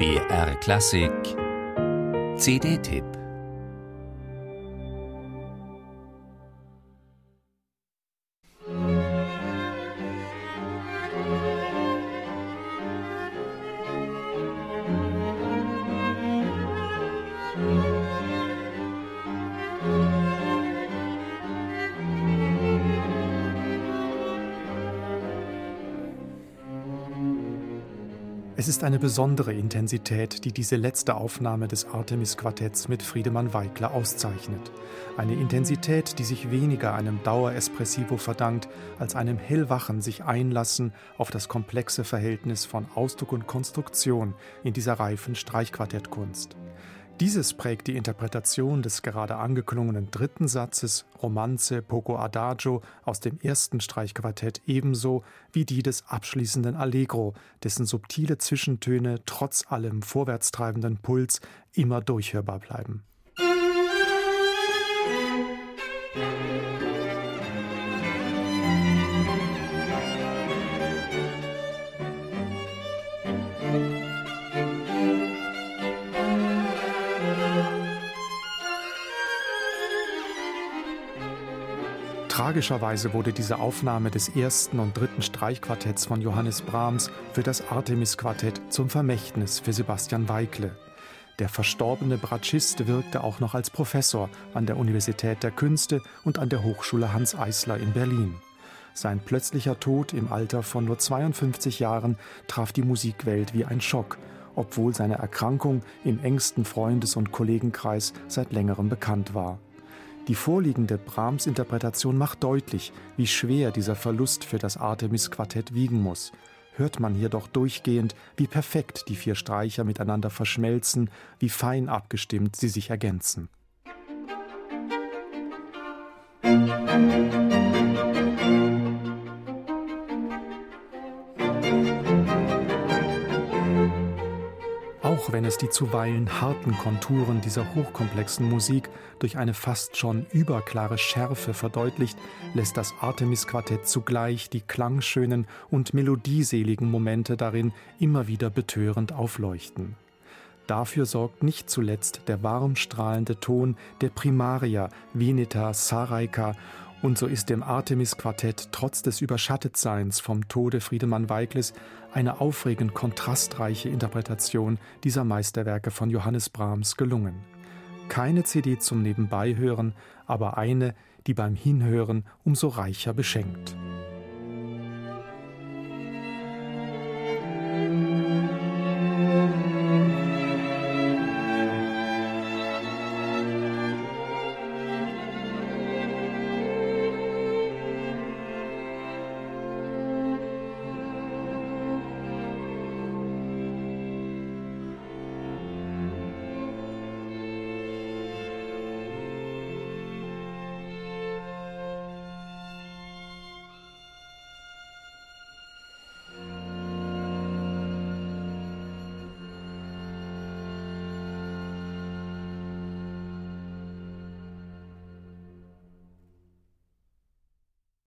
BR Klassik. CD-Tipp Es ist eine besondere Intensität, die diese letzte Aufnahme des Artemis-Quartetts mit Friedemann Weikler auszeichnet. Eine Intensität, die sich weniger einem Dauerespressivo verdankt, als einem hellwachen sich einlassen auf das komplexe Verhältnis von Ausdruck und Konstruktion in dieser reifen Streichquartettkunst. Dieses prägt die Interpretation des gerade angeklungenen dritten Satzes Romanze Poco Adagio aus dem ersten Streichquartett ebenso wie die des abschließenden Allegro, dessen subtile Zwischentöne trotz allem vorwärtstreibenden Puls immer durchhörbar bleiben. Tragischerweise wurde diese Aufnahme des ersten und dritten Streichquartetts von Johannes Brahms für das Artemis-Quartett zum Vermächtnis für Sebastian Weikle. Der verstorbene Bratschist wirkte auch noch als Professor an der Universität der Künste und an der Hochschule Hans Eisler in Berlin. Sein plötzlicher Tod im Alter von nur 52 Jahren traf die Musikwelt wie ein Schock, obwohl seine Erkrankung im engsten Freundes- und Kollegenkreis seit längerem bekannt war. Die vorliegende Brahms-Interpretation macht deutlich, wie schwer dieser Verlust für das Artemis-Quartett wiegen muss. Hört man hier doch durchgehend, wie perfekt die vier Streicher miteinander verschmelzen, wie fein abgestimmt sie sich ergänzen. Musik auch wenn es die zuweilen harten Konturen dieser hochkomplexen Musik durch eine fast schon überklare Schärfe verdeutlicht, lässt das Artemis-Quartett zugleich die klangschönen und melodieseligen Momente darin immer wieder betörend aufleuchten. Dafür sorgt nicht zuletzt der warm strahlende Ton der Primaria, Veneta, Saraika und so ist dem Artemis-Quartett trotz des Überschattetseins vom Tode Friedemann Weigles eine aufregend kontrastreiche Interpretation dieser Meisterwerke von Johannes Brahms gelungen. Keine CD zum Nebenbeihören, aber eine, die beim Hinhören umso reicher beschenkt.